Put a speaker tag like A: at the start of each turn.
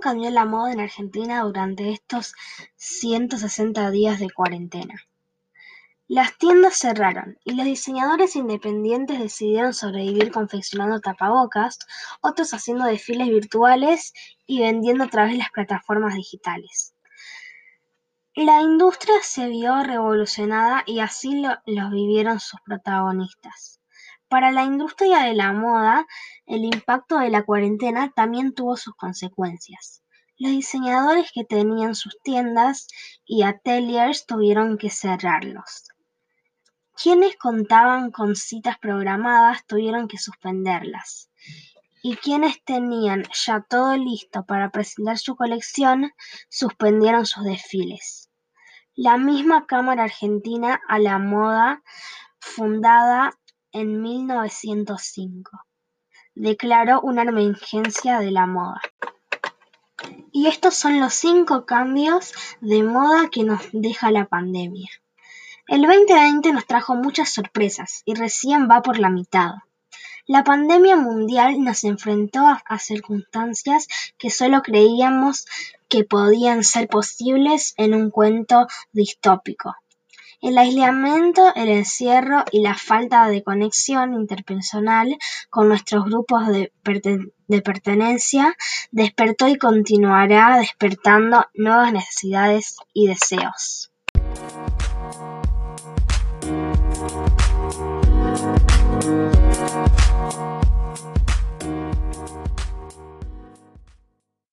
A: cambió la moda en Argentina durante estos 160 días de cuarentena? Las tiendas cerraron y los diseñadores independientes decidieron sobrevivir confeccionando tapabocas, otros haciendo desfiles virtuales y vendiendo a través de las plataformas digitales. La industria se vio revolucionada y así lo vivieron sus protagonistas. Para la industria de la moda, el impacto de la cuarentena también tuvo sus consecuencias. Los diseñadores que tenían sus tiendas y ateliers tuvieron que cerrarlos. Quienes contaban con citas programadas tuvieron que suspenderlas. Y quienes tenían ya todo listo para presentar su colección suspendieron sus desfiles. La misma Cámara Argentina a la Moda, fundada en mil novecientos cinco, declaró una emergencia de la moda. Y estos son los cinco cambios de moda que nos deja la pandemia. El 2020 nos trajo muchas sorpresas y recién va por la mitad. La pandemia mundial nos enfrentó a, circunstancias que solo creíamos que podían ser posibles en un cuento distópico. El aislamiento, el encierro y la falta de conexión interpersonal con nuestros grupos de, de, pertenencia despertó y continuará despertando nuevas necesidades y deseos.